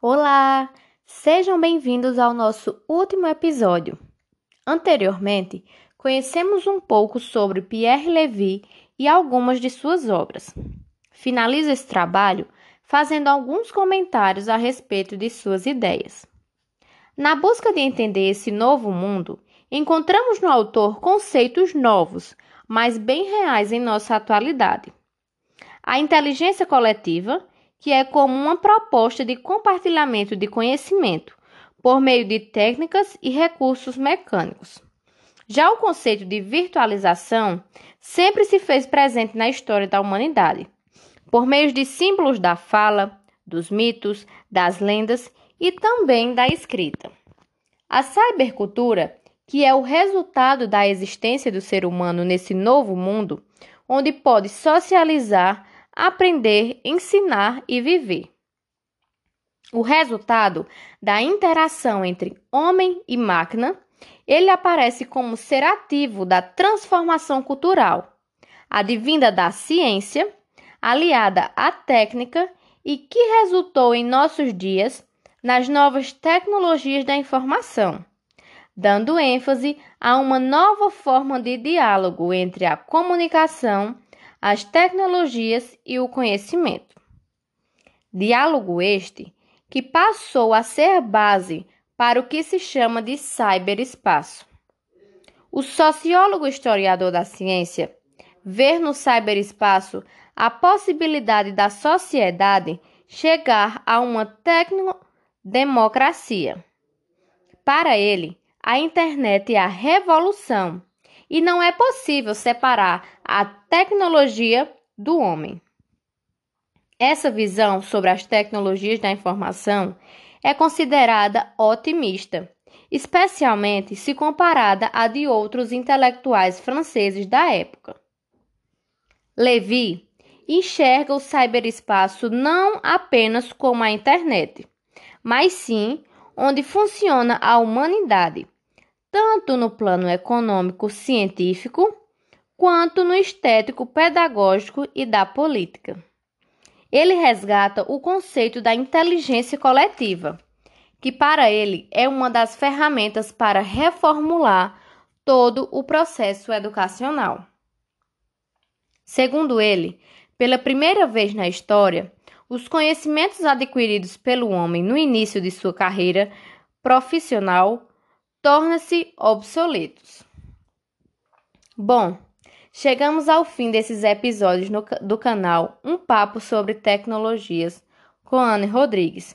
Olá! Sejam bem-vindos ao nosso último episódio. Anteriormente, conhecemos um pouco sobre Pierre Levy e algumas de suas obras. Finalizo esse trabalho fazendo alguns comentários a respeito de suas ideias. Na busca de entender esse novo mundo, encontramos no autor conceitos novos, mas bem reais em nossa atualidade. A inteligência coletiva, que é como uma proposta de compartilhamento de conhecimento por meio de técnicas e recursos mecânicos. Já o conceito de virtualização sempre se fez presente na história da humanidade, por meio de símbolos da fala, dos mitos, das lendas e também da escrita. A cybercultura, que é o resultado da existência do ser humano nesse novo mundo, onde pode socializar, aprender, ensinar e viver. O resultado da interação entre homem e máquina, ele aparece como ser ativo da transformação cultural, advinda da ciência, aliada à técnica e que resultou em nossos dias nas novas tecnologias da informação, dando ênfase a uma nova forma de diálogo entre a comunicação, as tecnologias e o conhecimento. Diálogo este que passou a ser base para o que se chama de cyberespaço. O sociólogo historiador da ciência vê no cyberespaço a possibilidade da sociedade chegar a uma tecnodemocracia. Para ele, a internet é a revolução e não é possível separar a tecnologia do homem. Essa visão sobre as tecnologias da informação é considerada otimista, especialmente se comparada à de outros intelectuais franceses da época. Levi enxerga o ciberespaço não apenas como a internet, mas sim onde funciona a humanidade, tanto no plano econômico científico quanto no estético pedagógico e da política. Ele resgata o conceito da inteligência coletiva, que para ele é uma das ferramentas para reformular todo o processo educacional. Segundo ele, pela primeira vez na história, os conhecimentos adquiridos pelo homem no início de sua carreira profissional tornam-se obsoletos. Bom, Chegamos ao fim desses episódios no, do canal Um Papo sobre Tecnologias com Anne Rodrigues.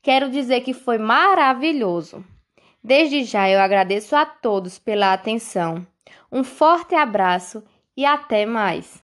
Quero dizer que foi maravilhoso. Desde já eu agradeço a todos pela atenção. Um forte abraço e até mais.